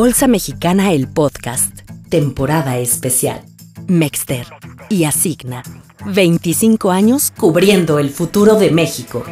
Bolsa Mexicana el Podcast, temporada especial. Mexter y Asigna, 25 años cubriendo el futuro de México.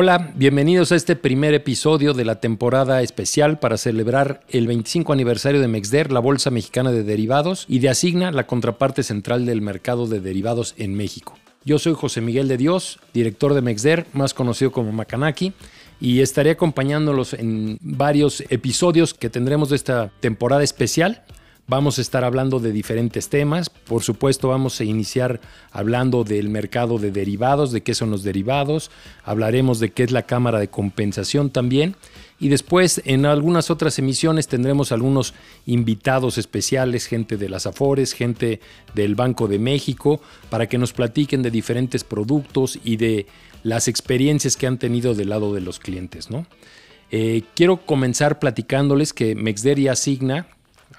Hola, bienvenidos a este primer episodio de la temporada especial para celebrar el 25 aniversario de Mexder, la Bolsa Mexicana de Derivados, y de Asigna, la contraparte central del mercado de derivados en México. Yo soy José Miguel de Dios, director de Mexder, más conocido como Macanaki, y estaré acompañándolos en varios episodios que tendremos de esta temporada especial Vamos a estar hablando de diferentes temas. Por supuesto, vamos a iniciar hablando del mercado de derivados, de qué son los derivados. Hablaremos de qué es la cámara de compensación también. Y después, en algunas otras emisiones, tendremos algunos invitados especiales, gente de las Afores, gente del Banco de México, para que nos platiquen de diferentes productos y de las experiencias que han tenido del lado de los clientes. ¿no? Eh, quiero comenzar platicándoles que Mexder y Asigna,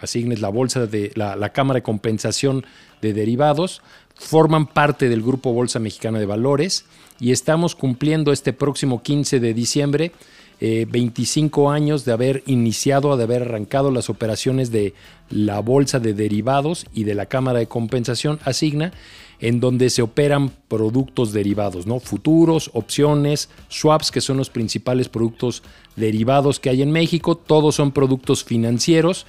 asignes la bolsa de la, Cámara de Compensación de Derivados, forman parte del Grupo Bolsa Mexicana de Valores y estamos cumpliendo este próximo 15 de diciembre 25 eh, años de haber iniciado, de haber arrancado las operaciones de la Bolsa de Derivados y de la Cámara de Compensación Asigna, en donde se operan productos derivados, ¿no? Futuros, opciones, swaps, que son los principales productos derivados que hay en México. Todos son productos financieros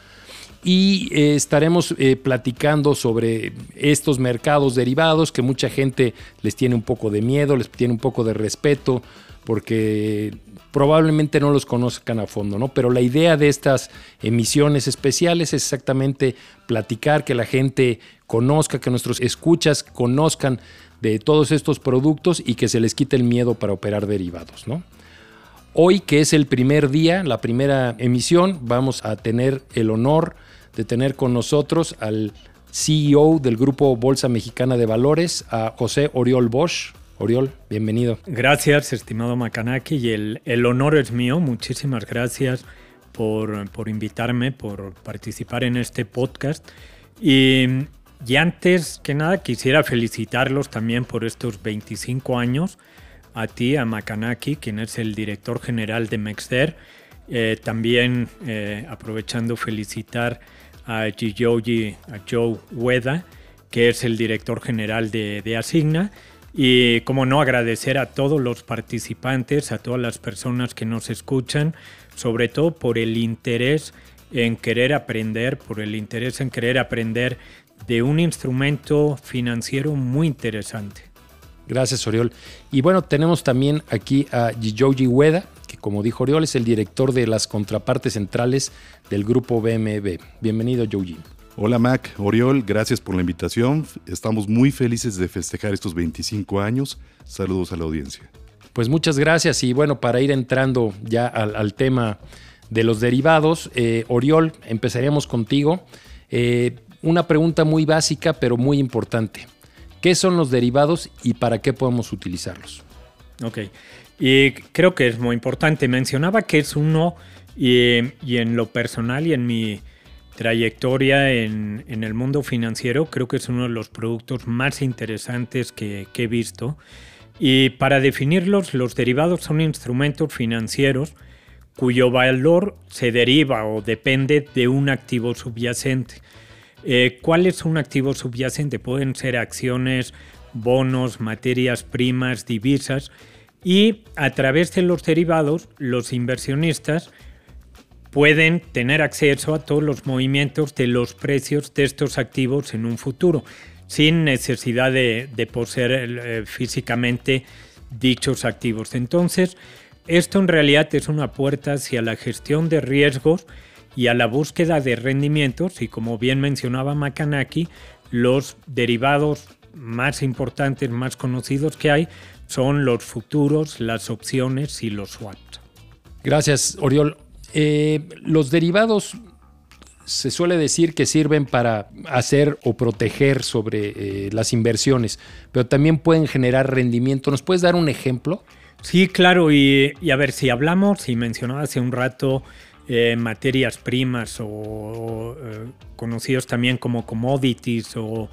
y eh, estaremos eh, platicando sobre estos mercados derivados que mucha gente les tiene un poco de miedo, les tiene un poco de respeto porque probablemente no los conozcan a fondo, ¿no? Pero la idea de estas emisiones especiales es exactamente platicar, que la gente conozca, que nuestros escuchas conozcan de todos estos productos y que se les quite el miedo para operar derivados, ¿no? Hoy, que es el primer día, la primera emisión, vamos a tener el honor tener con nosotros al CEO del Grupo Bolsa Mexicana de Valores, a José Oriol Bosch. Oriol, bienvenido. Gracias, estimado Macanaki, y el, honor es mío. Muchísimas gracias por, por, invitarme, por participar en este podcast. Y, antes que nada, quisiera felicitarlos también por estos 25 años. A ti, a Macanaki, quien es el director general de Mexder. Eh, también eh, aprovechando felicitar a Gijoji, a Joe Ueda, que es el director general de, Asigna. Y como no agradecer a todos los participantes, a todas las personas que nos escuchan, sobre todo por el interés en querer aprender, por el interés en querer aprender de un instrumento financiero muy interesante. Gracias, Oriol. Y bueno, tenemos también aquí a Gijoji Ueda, que como dijo Oriol es el director de las contrapartes centrales del grupo BMB. Bienvenido, Joji. Hola Mac, Oriol, gracias por la invitación. Estamos muy felices de festejar estos 25 años. Saludos a la audiencia. Pues muchas gracias y bueno, para ir entrando ya al, tema de los derivados, eh, Oriol, empezaríamos contigo. Eh, una pregunta muy básica pero muy importante. ¿Qué son los derivados y para qué podemos utilizarlos? Ok, y creo que es muy importante. Mencionaba que es uno, y, en lo personal y en mi trayectoria en, el mundo financiero, creo que es uno de los productos más interesantes que, que he visto. Y para definirlos, los derivados son instrumentos financieros cuyo valor se deriva o depende de un activo subyacente. Eh, ¿Cuál es un activo subyacente? Pueden ser acciones, bonos, materias primas, divisas y a través de los derivados los inversionistas pueden tener acceso a todos los movimientos de los precios de estos activos en un futuro, sin necesidad de, poseer eh, físicamente dichos activos. Entonces, esto en realidad es una puerta hacia la gestión de riesgos y a la búsqueda de rendimientos y como bien mencionaba Makanaki, los derivados más importantes, más conocidos que hay son los futuros, las opciones y los swaps. Gracias, Oriol. Eh, los derivados se suele decir que sirven para hacer o proteger sobre eh, las inversiones, pero también pueden generar rendimiento. ¿Nos puedes dar un ejemplo? Sí, claro, y, a ver, si hablamos, y mencionaba hace un rato eh, materias primas o, conocidos también como commodities o,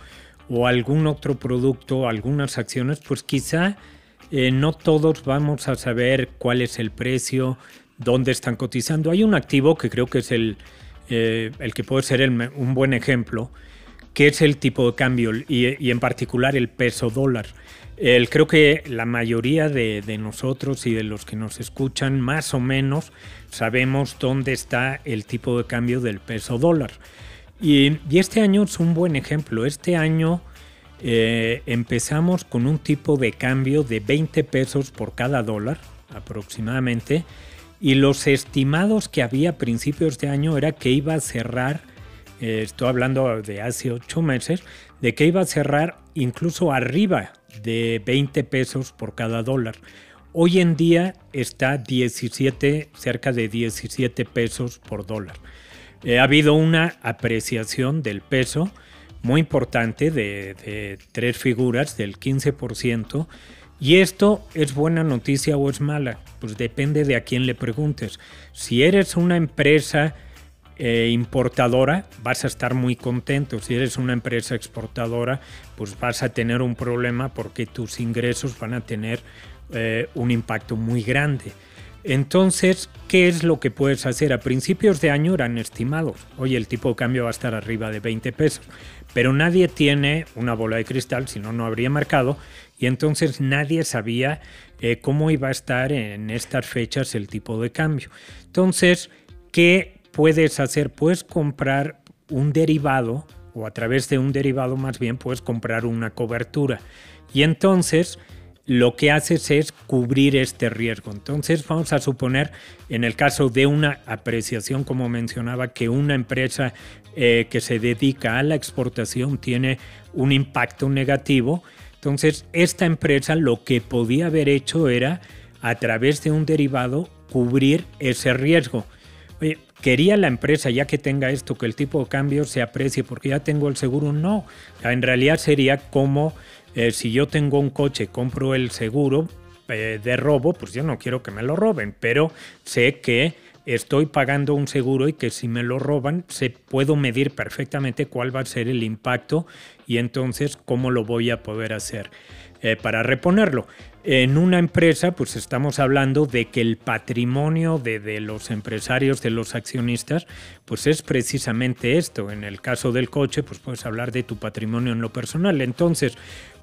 algún otro producto, algunas acciones, pues quizá eh, no todos vamos a saber cuál es el precio, dónde están cotizando. Hay un activo que creo que es el, eh, el que puede ser un buen ejemplo, que es el tipo de cambio y, en particular el peso dólar. El, creo que la mayoría de, nosotros y de los que nos escuchan más o menos sabemos dónde está el tipo de cambio del peso dólar. Y, este año es un buen ejemplo. Este año eh, empezamos con un tipo de cambio de 20 pesos por cada dólar aproximadamente y los estimados que había a principios de año era que iba a cerrar, eh, estoy hablando de hace ocho meses, de que iba a cerrar incluso arriba de 20 pesos por cada dólar. Hoy en día está 17, cerca de 17 pesos por dólar. Eh, ha habido una apreciación del peso muy importante de, de tres figuras del 15%. ¿Y esto es buena noticia o es mala? Pues depende de a quién le preguntes. Si eres una empresa eh, importadora, vas a estar muy contento. Si eres una empresa exportadora, pues vas a tener un problema porque tus ingresos van a tener eh, un impacto muy grande. Entonces, ¿qué es lo que puedes hacer? A principios de año eran estimados. Oye, el tipo de cambio va a estar arriba de 20 pesos. Pero nadie tiene una bola de cristal, si no, no habría mercado y entonces nadie sabía eh, cómo iba a estar en estas fechas el tipo de cambio. Entonces, ¿qué puedes hacer? Puedes comprar un derivado o a través de un derivado más bien puedes comprar una cobertura. Y entonces lo que haces es cubrir este riesgo. Entonces vamos a suponer, en el caso de una apreciación, como mencionaba, que una empresa eh, que se dedica a la exportación tiene un impacto negativo, entonces, esta empresa lo que podía haber hecho era, a través de un derivado, cubrir ese riesgo. Oye, ¿quería la empresa, ya que tenga esto, que el tipo de cambio se aprecie porque ya tengo el seguro? No. En realidad sería como eh, si yo tengo un coche, compro el seguro eh, de robo, pues yo no quiero que me lo roben, pero sé que estoy pagando un seguro y que si me lo roban, se puedo medir perfectamente cuál va a ser el impacto y entonces cómo lo voy a poder hacer eh, para reponerlo. En una empresa, pues estamos hablando de que el patrimonio de, los empresarios, de los accionistas, pues es precisamente esto. En el caso del coche, pues puedes hablar de tu patrimonio en lo personal. Entonces,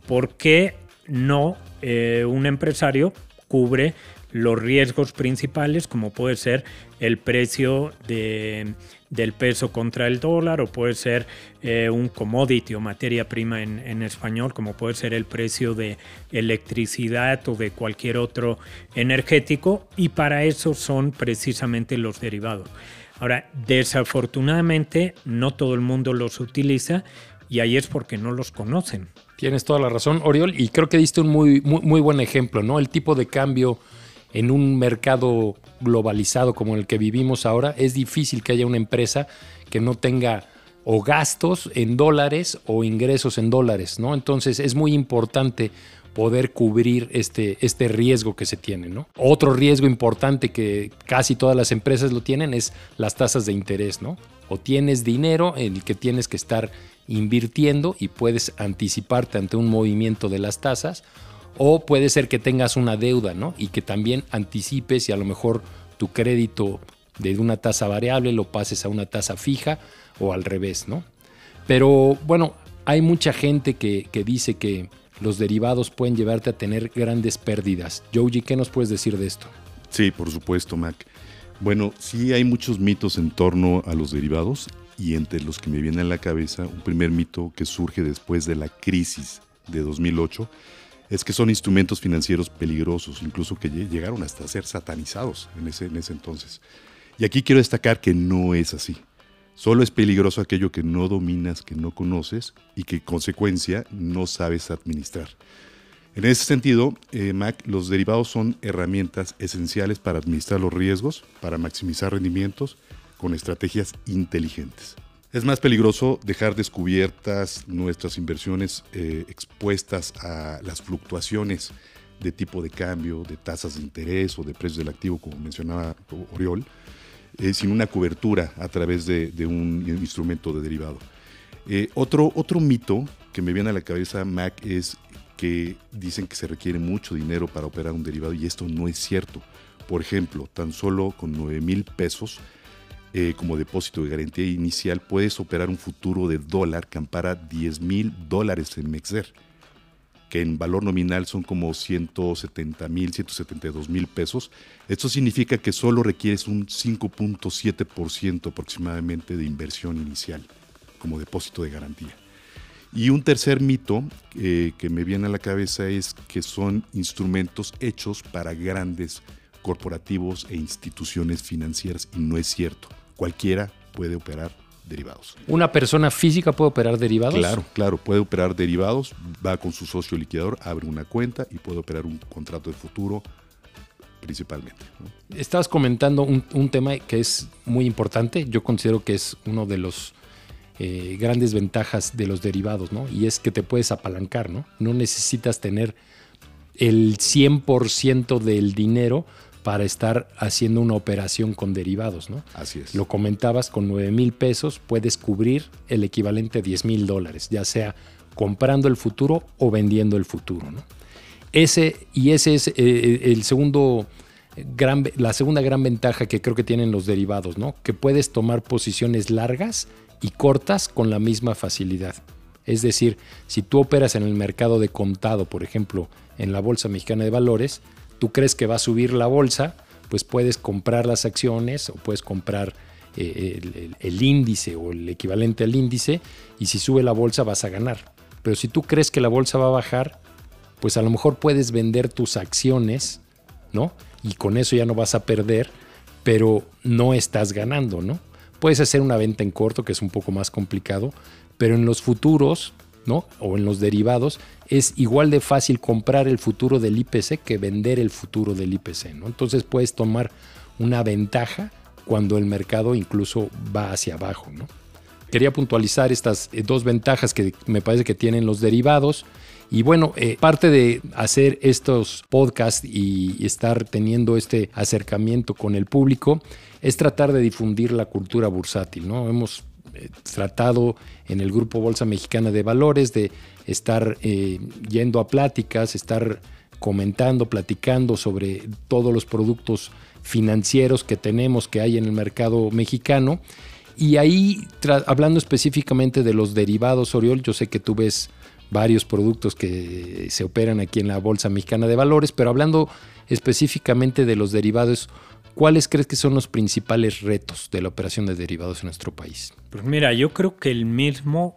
¿por qué no eh, un empresario cubre los riesgos principales, como puede ser el precio del peso contra el dólar, o puede ser eh, un commodity o materia prima en, español, como puede ser el precio de electricidad o de cualquier otro energético, y para eso son precisamente los derivados. Ahora, desafortunadamente, no todo el mundo los utiliza y ahí es porque no los conocen. Tienes toda la razón, Oriol, y creo que diste un muy, muy, muy buen ejemplo, ¿no? El tipo de cambio en un mercado globalizado como el que vivimos ahora, es difícil que haya una empresa que no tenga o gastos en dólares o ingresos en dólares, ¿no? Entonces es muy importante poder cubrir este, este riesgo que se tiene, ¿no? Otro riesgo importante que casi todas las empresas lo tienen es las tasas de interés, ¿no? O tienes dinero en el que tienes que estar invirtiendo y puedes anticiparte ante un movimiento de las tasas, o puede ser que tengas una deuda, ¿no? Y que también anticipes y a lo mejor tu crédito de una tasa variable lo pases a una tasa fija o al revés, ¿no? Pero bueno, hay mucha gente que, dice que los derivados pueden llevarte a tener grandes pérdidas. Joji, ¿qué nos puedes decir de esto? Sí, por supuesto, Mac. Bueno, sí hay muchos mitos en torno a los derivados y entre los que me viene a la cabeza un primer mito que surge después de la crisis de 2008 es que son instrumentos financieros peligrosos, incluso que llegaron hasta ser satanizados en ese, en ese entonces. Y aquí quiero destacar que no es así. Solo es peligroso aquello que no dominas, que no conoces y que en consecuencia no sabes administrar. En ese sentido, eh, Mac, los derivados son herramientas esenciales para administrar los riesgos, para maximizar rendimientos con estrategias inteligentes. Es más peligroso dejar descubiertas nuestras inversiones eh, expuestas a las fluctuaciones de tipo de cambio, de tasas de interés o de precios del activo, como mencionaba Oriol, eh, sin una cobertura a través de, un instrumento de derivado. Eh, otro, otro mito que me viene a la cabeza, Mac, es que dicen que se requiere mucho dinero para operar un derivado y esto no es cierto. Por ejemplo, tan solo con 9 mil pesos eh, como depósito de garantía inicial puedes operar un futuro de dólar que ampara 10 mil dólares en Mexer, que en valor nominal son como 170 mil, 172 mil pesos. Esto significa que solo requieres un 5.7% aproximadamente de inversión inicial como depósito de garantía. Y un tercer mito eh, que me viene a la cabeza es que son instrumentos hechos para grandes corporativos e instituciones financieras y no es cierto. Cualquiera puede operar derivados. ¿Una persona física puede operar derivados? Claro, claro, puede operar derivados, va con su socio liquidador, abre una cuenta y puede operar un contrato de futuro principalmente. Estabas comentando un, un tema que es muy importante, yo considero que es uno de los eh, grandes ventajas de los derivados, ¿no? Y es que te puedes apalancar, ¿no? No necesitas tener el 100% del dinero para estar haciendo una operación con derivados, ¿no? Así es. Lo comentabas, con 9 mil pesos puedes cubrir el equivalente a 10 mil dólares, ya sea comprando el futuro o vendiendo el futuro, ¿no? Ese, y ese es eh, el segundo gran, la segunda gran ventaja que creo que tienen los derivados, ¿no? Que puedes tomar posiciones largas y cortas con la misma facilidad. Es decir, si tú operas en el mercado de contado, por ejemplo, en la Bolsa Mexicana de Valores, tú crees que va a subir la bolsa, pues puedes comprar las acciones o puedes comprar eh, el, índice o el equivalente al índice y si sube la bolsa vas a ganar. Pero si tú crees que la bolsa va a bajar, pues a lo mejor puedes vender tus acciones, ¿no? Y con eso ya no vas a perder, pero no estás ganando, ¿no? Puedes hacer una venta en corto, que es un poco más complicado, pero en los futuros, ¿no? O en los derivados, es igual de fácil comprar el futuro del IPC que vender el futuro del IPC, ¿no? Entonces puedes tomar una ventaja cuando el mercado incluso va hacia abajo, ¿no? Quería puntualizar estas eh, dos ventajas que me parece que tienen los derivados. Y bueno, eh, parte de hacer estos podcasts y estar teniendo este acercamiento con el público es tratar de difundir la cultura bursátil. ¿no? Hemos eh, tratado en el Grupo Bolsa Mexicana de Valores de estar eh, yendo a pláticas, estar comentando, platicando sobre todos los productos financieros que tenemos, que hay en el mercado mexicano. Y ahí, hablando específicamente de los derivados, Oriol, yo sé que tú ves varios productos que se operan aquí en la Bolsa Mexicana de Valores, pero hablando específicamente de los derivados, ¿cuáles crees que son los principales retos de la operación de derivados en nuestro país? Pues mira, yo creo que el mismo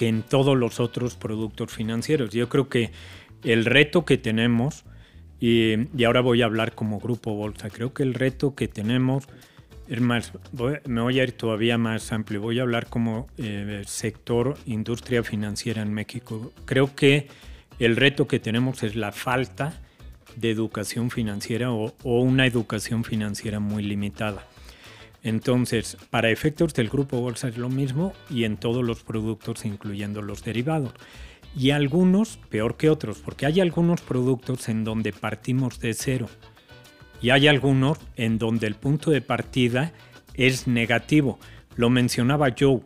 que en todos los otros productos financieros. Yo creo que el reto que tenemos, y, ahora voy a hablar como grupo Bolsa, creo que el reto que tenemos es más, me voy a ir todavía más amplio, voy a hablar como eh, sector industria financiera en México. Creo que el reto que tenemos es la falta de educación financiera o, una educación financiera muy limitada. Entonces, para efectos del grupo Bolsa es lo mismo y en todos los productos, incluyendo los derivados. Y algunos peor que otros, porque hay algunos productos en donde partimos de cero y hay algunos en donde el punto de partida es negativo. Lo mencionaba Joe,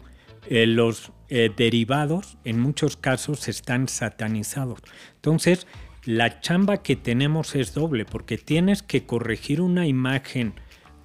eh, los eh, derivados en muchos casos están satanizados. Entonces, la chamba que tenemos es doble, porque tienes que corregir una imagen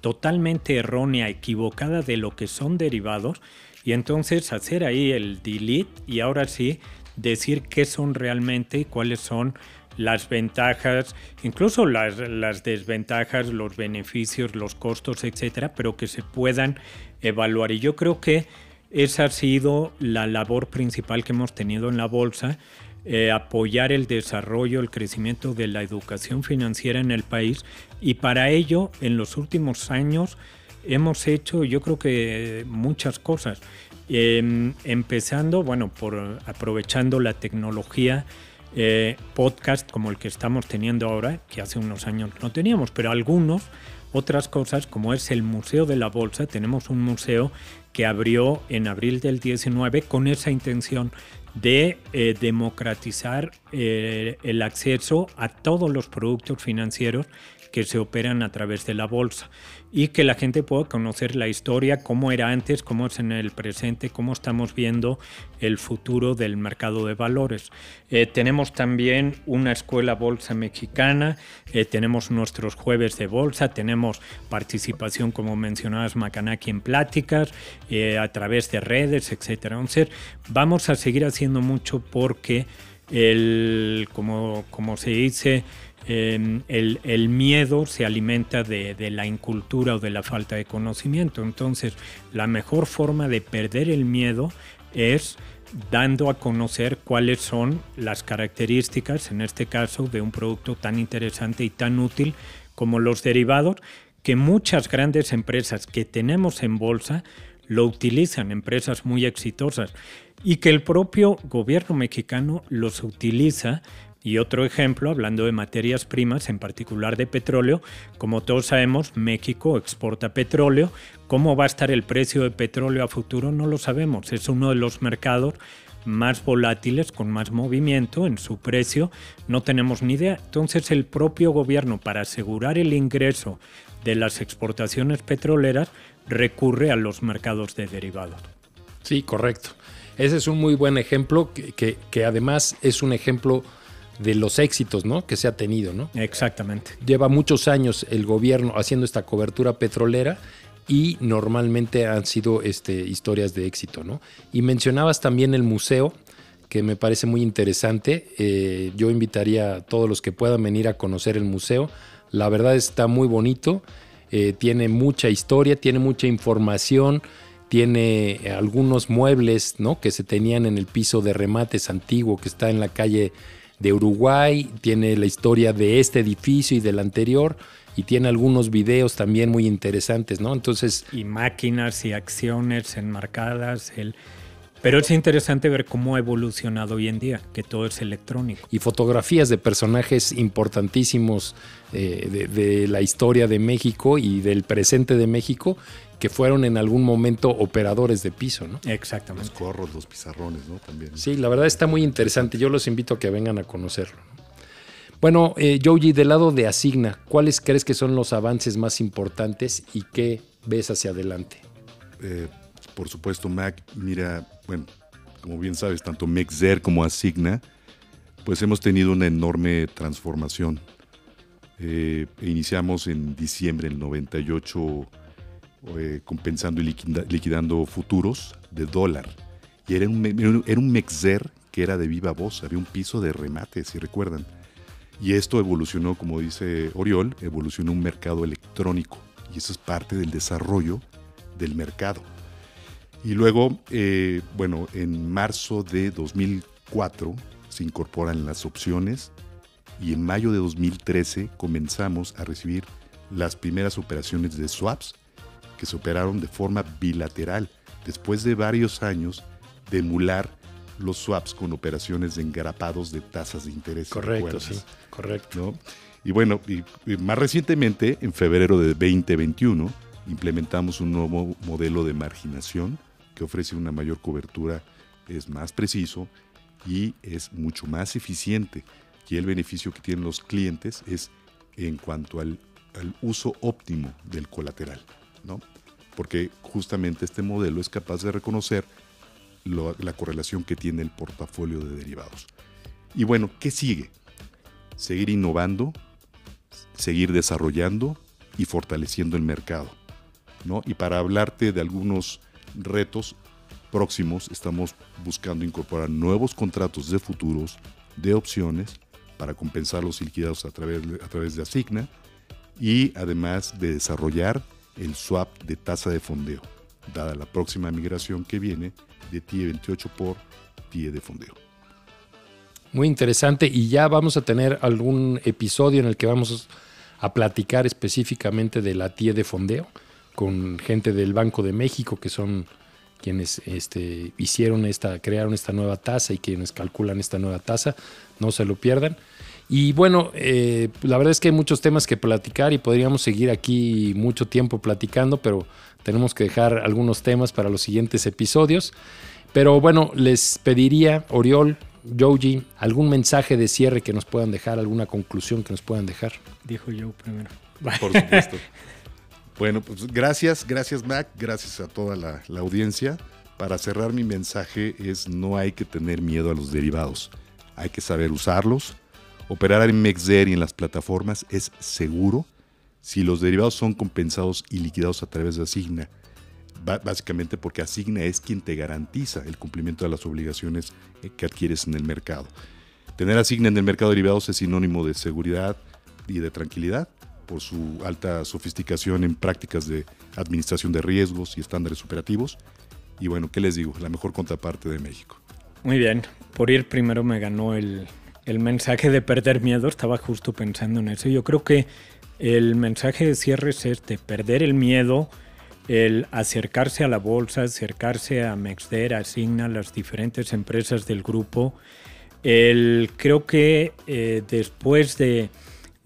totalmente errónea, equivocada de lo que son derivados, y entonces hacer ahí el delete y ahora sí decir qué son realmente y cuáles son las ventajas, incluso las, las, desventajas, los beneficios, los costos, etcétera, pero que se puedan evaluar. Y yo creo que esa ha sido la labor principal que hemos tenido en la bolsa, eh, apoyar el desarrollo, el crecimiento de la educación financiera en el país. Y para ello, en los últimos años, hemos hecho, yo creo que muchas cosas. Em, empezando, bueno, por aprovechando la tecnología eh, podcast como el que estamos teniendo ahora, que hace unos años no teníamos, pero algunos, otras cosas como es el Museo de la Bolsa, tenemos un museo que abrió en abril del 19 con esa intención de eh, democratizar eh, el acceso a todos los productos financieros que se operan a través de la bolsa y que la gente pueda conocer la historia, cómo era antes, cómo es en el presente, cómo estamos viendo el futuro del mercado de valores. Eh, tenemos también una escuela bolsa mexicana, eh, tenemos nuestros jueves de bolsa, tenemos participación, como mencionabas, Macanaki en pláticas, eh, a través de redes, etc. Vamos a seguir haciendo mucho porque el, como, como se dice, em, el, miedo se alimenta de, de, la incultura o de la falta de conocimiento. Entonces, la mejor forma de perder el miedo es dando a conocer cuáles son las características, en este caso, de un producto tan interesante y tan útil como los derivados, que muchas grandes empresas que tenemos en bolsa lo utilizan, empresas muy exitosas y que el propio gobierno mexicano los utiliza. Y otro ejemplo, hablando de materias primas, en particular de petróleo, como todos sabemos, México exporta petróleo. ¿Cómo va a estar el precio de petróleo a futuro? No lo sabemos. Es uno de los mercados más volátiles, con más movimiento en su precio, no tenemos ni idea. Entonces el propio gobierno, para asegurar el ingreso de las exportaciones petroleras, recurre a los mercados de derivados. Sí, correcto. Ese es un muy buen ejemplo que, que, además es un ejemplo de los éxitos ¿no? que se ha tenido. ¿no? Exactamente. Lleva muchos años el gobierno haciendo esta cobertura petrolera y normalmente han sido este, historias de éxito. ¿no? Y mencionabas también el museo, que me parece muy interesante. Eh, yo invitaría a todos los que puedan venir a conocer el museo. La verdad está muy bonito, eh, tiene mucha historia, tiene mucha información tiene algunos muebles ¿no? que se tenían en el piso de remates antiguo que está en la calle de Uruguay, tiene la historia de este edificio y del anterior y tiene algunos videos también muy interesantes, ¿no? Entonces... Y máquinas y acciones enmarcadas, el, pero es interesante ver cómo ha evolucionado hoy en día, que todo es electrónico. Y fotografías de personajes importantísimos eh, de, la historia de México y del presente de México que fueron en algún momento operadores de piso, ¿no? Exactamente. Los corros, los pizarrones, ¿no? También. Sí, la verdad está muy interesante. Yo los invito a que vengan a conocerlo. Bueno, eh, Joji, del lado de Asigna, ¿cuáles crees que son los avances más importantes y qué ves hacia adelante? Eh, por supuesto, Mac, mira, bueno, como bien sabes, tanto Mexer como Asigna, pues hemos tenido una enorme transformación. Eh, iniciamos en diciembre del 98 eh, compensando y liquidando futuros de dólar. Y era un, era un Mexer que era de viva voz, había un piso de remate, si recuerdan. Y esto evolucionó, como dice Oriol, evolucionó un mercado electrónico. Y eso es parte del desarrollo del mercado. Y luego, eh, bueno, en marzo de 2004 se incorporan las opciones y en mayo de 2013 comenzamos a recibir las primeras operaciones de swaps que se operaron de forma bilateral después de varios años de emular los swaps con operaciones de engrapados de tasas de interés. Correcto, sí, correcto. Y bueno, y más recientemente, en febrero de 2021, implementamos un nuevo modelo de marginación que ofrece una mayor cobertura, es más preciso y es mucho más eficiente. Y el beneficio que tienen los clientes es en cuanto al, uso óptimo del colateral, ¿no? Porque justamente este modelo es capaz de reconocer la correlación que tiene el portafolio de derivados. Y bueno, ¿qué sigue? Seguir innovando, seguir desarrollando y fortaleciendo el mercado. ¿no? Y para hablarte de algunos retos próximos estamos buscando incorporar nuevos contratos de futuros, de opciones, para compensar los liquidados a través, a través de Asigna y además de desarrollar el swap de tasa de fondeo, dada la próxima migración que viene de TIE 28 por TIE de fondeo. Muy interesante y ya vamos a tener algún episodio en el que vamos a platicar específicamente de la TIE de fondeo con gente del Banco de México que son quienes este, hicieron esta, crearon esta nueva tasa y quienes calculan esta nueva tasa, no se lo pierdan. Y bueno, eh, la verdad es que hay muchos temas que platicar y podríamos seguir aquí mucho tiempo platicando, pero tenemos que dejar algunos temas para los siguientes episodios. Pero bueno, les pediría, Oriol, Joji, ¿algún mensaje de cierre que nos puedan dejar, alguna conclusión que nos puedan dejar? Dijo yo primero. Por supuesto. bueno, pues gracias, gracias Mac, gracias a toda la, la audiencia. Para cerrar mi mensaje es no hay que tener miedo a los derivados, hay que saber usarlos. Operar en MEXDER y en las plataformas es seguro si los derivados son compensados y liquidados a través de Asigna básicamente porque Asigna es quien te garantiza el cumplimiento de las obligaciones que adquieres en el mercado. Tener Asigna en el mercado de derivados es sinónimo de seguridad y de tranquilidad por su alta sofisticación en prácticas de administración de riesgos y estándares operativos. Y bueno, ¿qué les digo? La mejor contraparte de México. Muy bien, por ir primero me ganó el, el mensaje de perder miedo, estaba justo pensando en eso. Yo creo que el mensaje de cierre es este, perder el miedo, el acercarse a la bolsa, acercarse a Mexder, a Signa, las diferentes empresas del grupo. El, creo que eh, después de,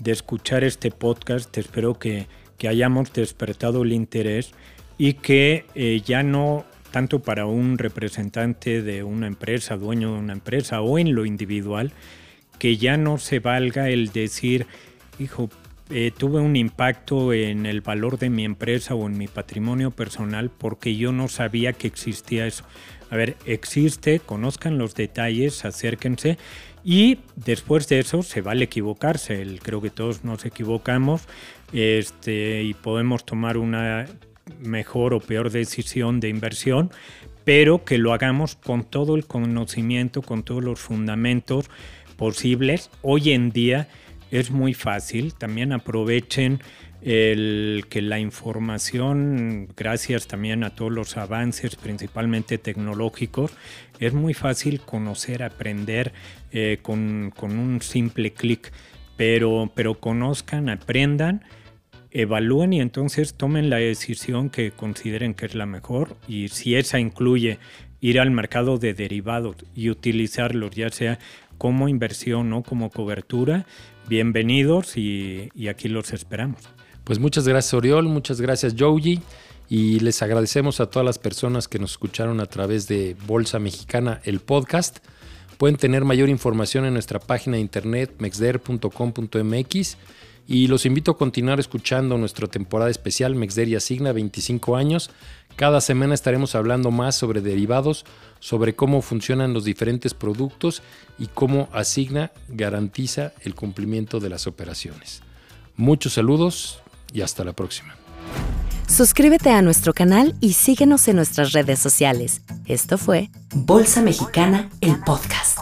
escuchar este podcast, espero que, hayamos despertado el interés y que eh, ya no tanto para un representante de una empresa, dueño de una empresa o en lo individual, que ya no se valga el decir, hijo, eh, tuve un impacto en el valor de mi empresa o en mi patrimonio personal porque yo no sabía que existía eso. A ver, existe, conozcan los detalles, acérquense y después de eso se vale equivocarse. creo que todos nos equivocamos este, y podemos tomar una mejor o peor decisión de inversión, pero que lo hagamos con todo el conocimiento, con todos los fundamentos posibles. Hoy en día es muy fácil. También aprovechen el que la información, gracias también a todos los avances, principalmente tecnológicos, es muy fácil conocer, aprender eh, con, un simple clic. Pero, pero conozcan, aprendan, evalúen y entonces tomen la decisión que consideren que es la mejor. Y si esa incluye ir al mercado de derivados y utilizarlos, ya sea como inversión o como cobertura, bienvenidos y, aquí los esperamos. Pues muchas gracias Oriol, muchas gracias Joji y les agradecemos a todas las personas que nos escucharon a través de Bolsa Mexicana, el podcast. Pueden tener mayor información en nuestra página de internet mexder.com.mx y los invito a continuar escuchando nuestra temporada especial Mexder y Asigna 25 años. Cada semana estaremos hablando más sobre derivados, sobre cómo funcionan los diferentes productos y cómo Asigna garantiza el cumplimiento de las operaciones. Muchos saludos y hasta la próxima. Suscríbete a nuestro canal y síguenos en nuestras redes sociales. Esto fue Bolsa Mexicana, el podcast.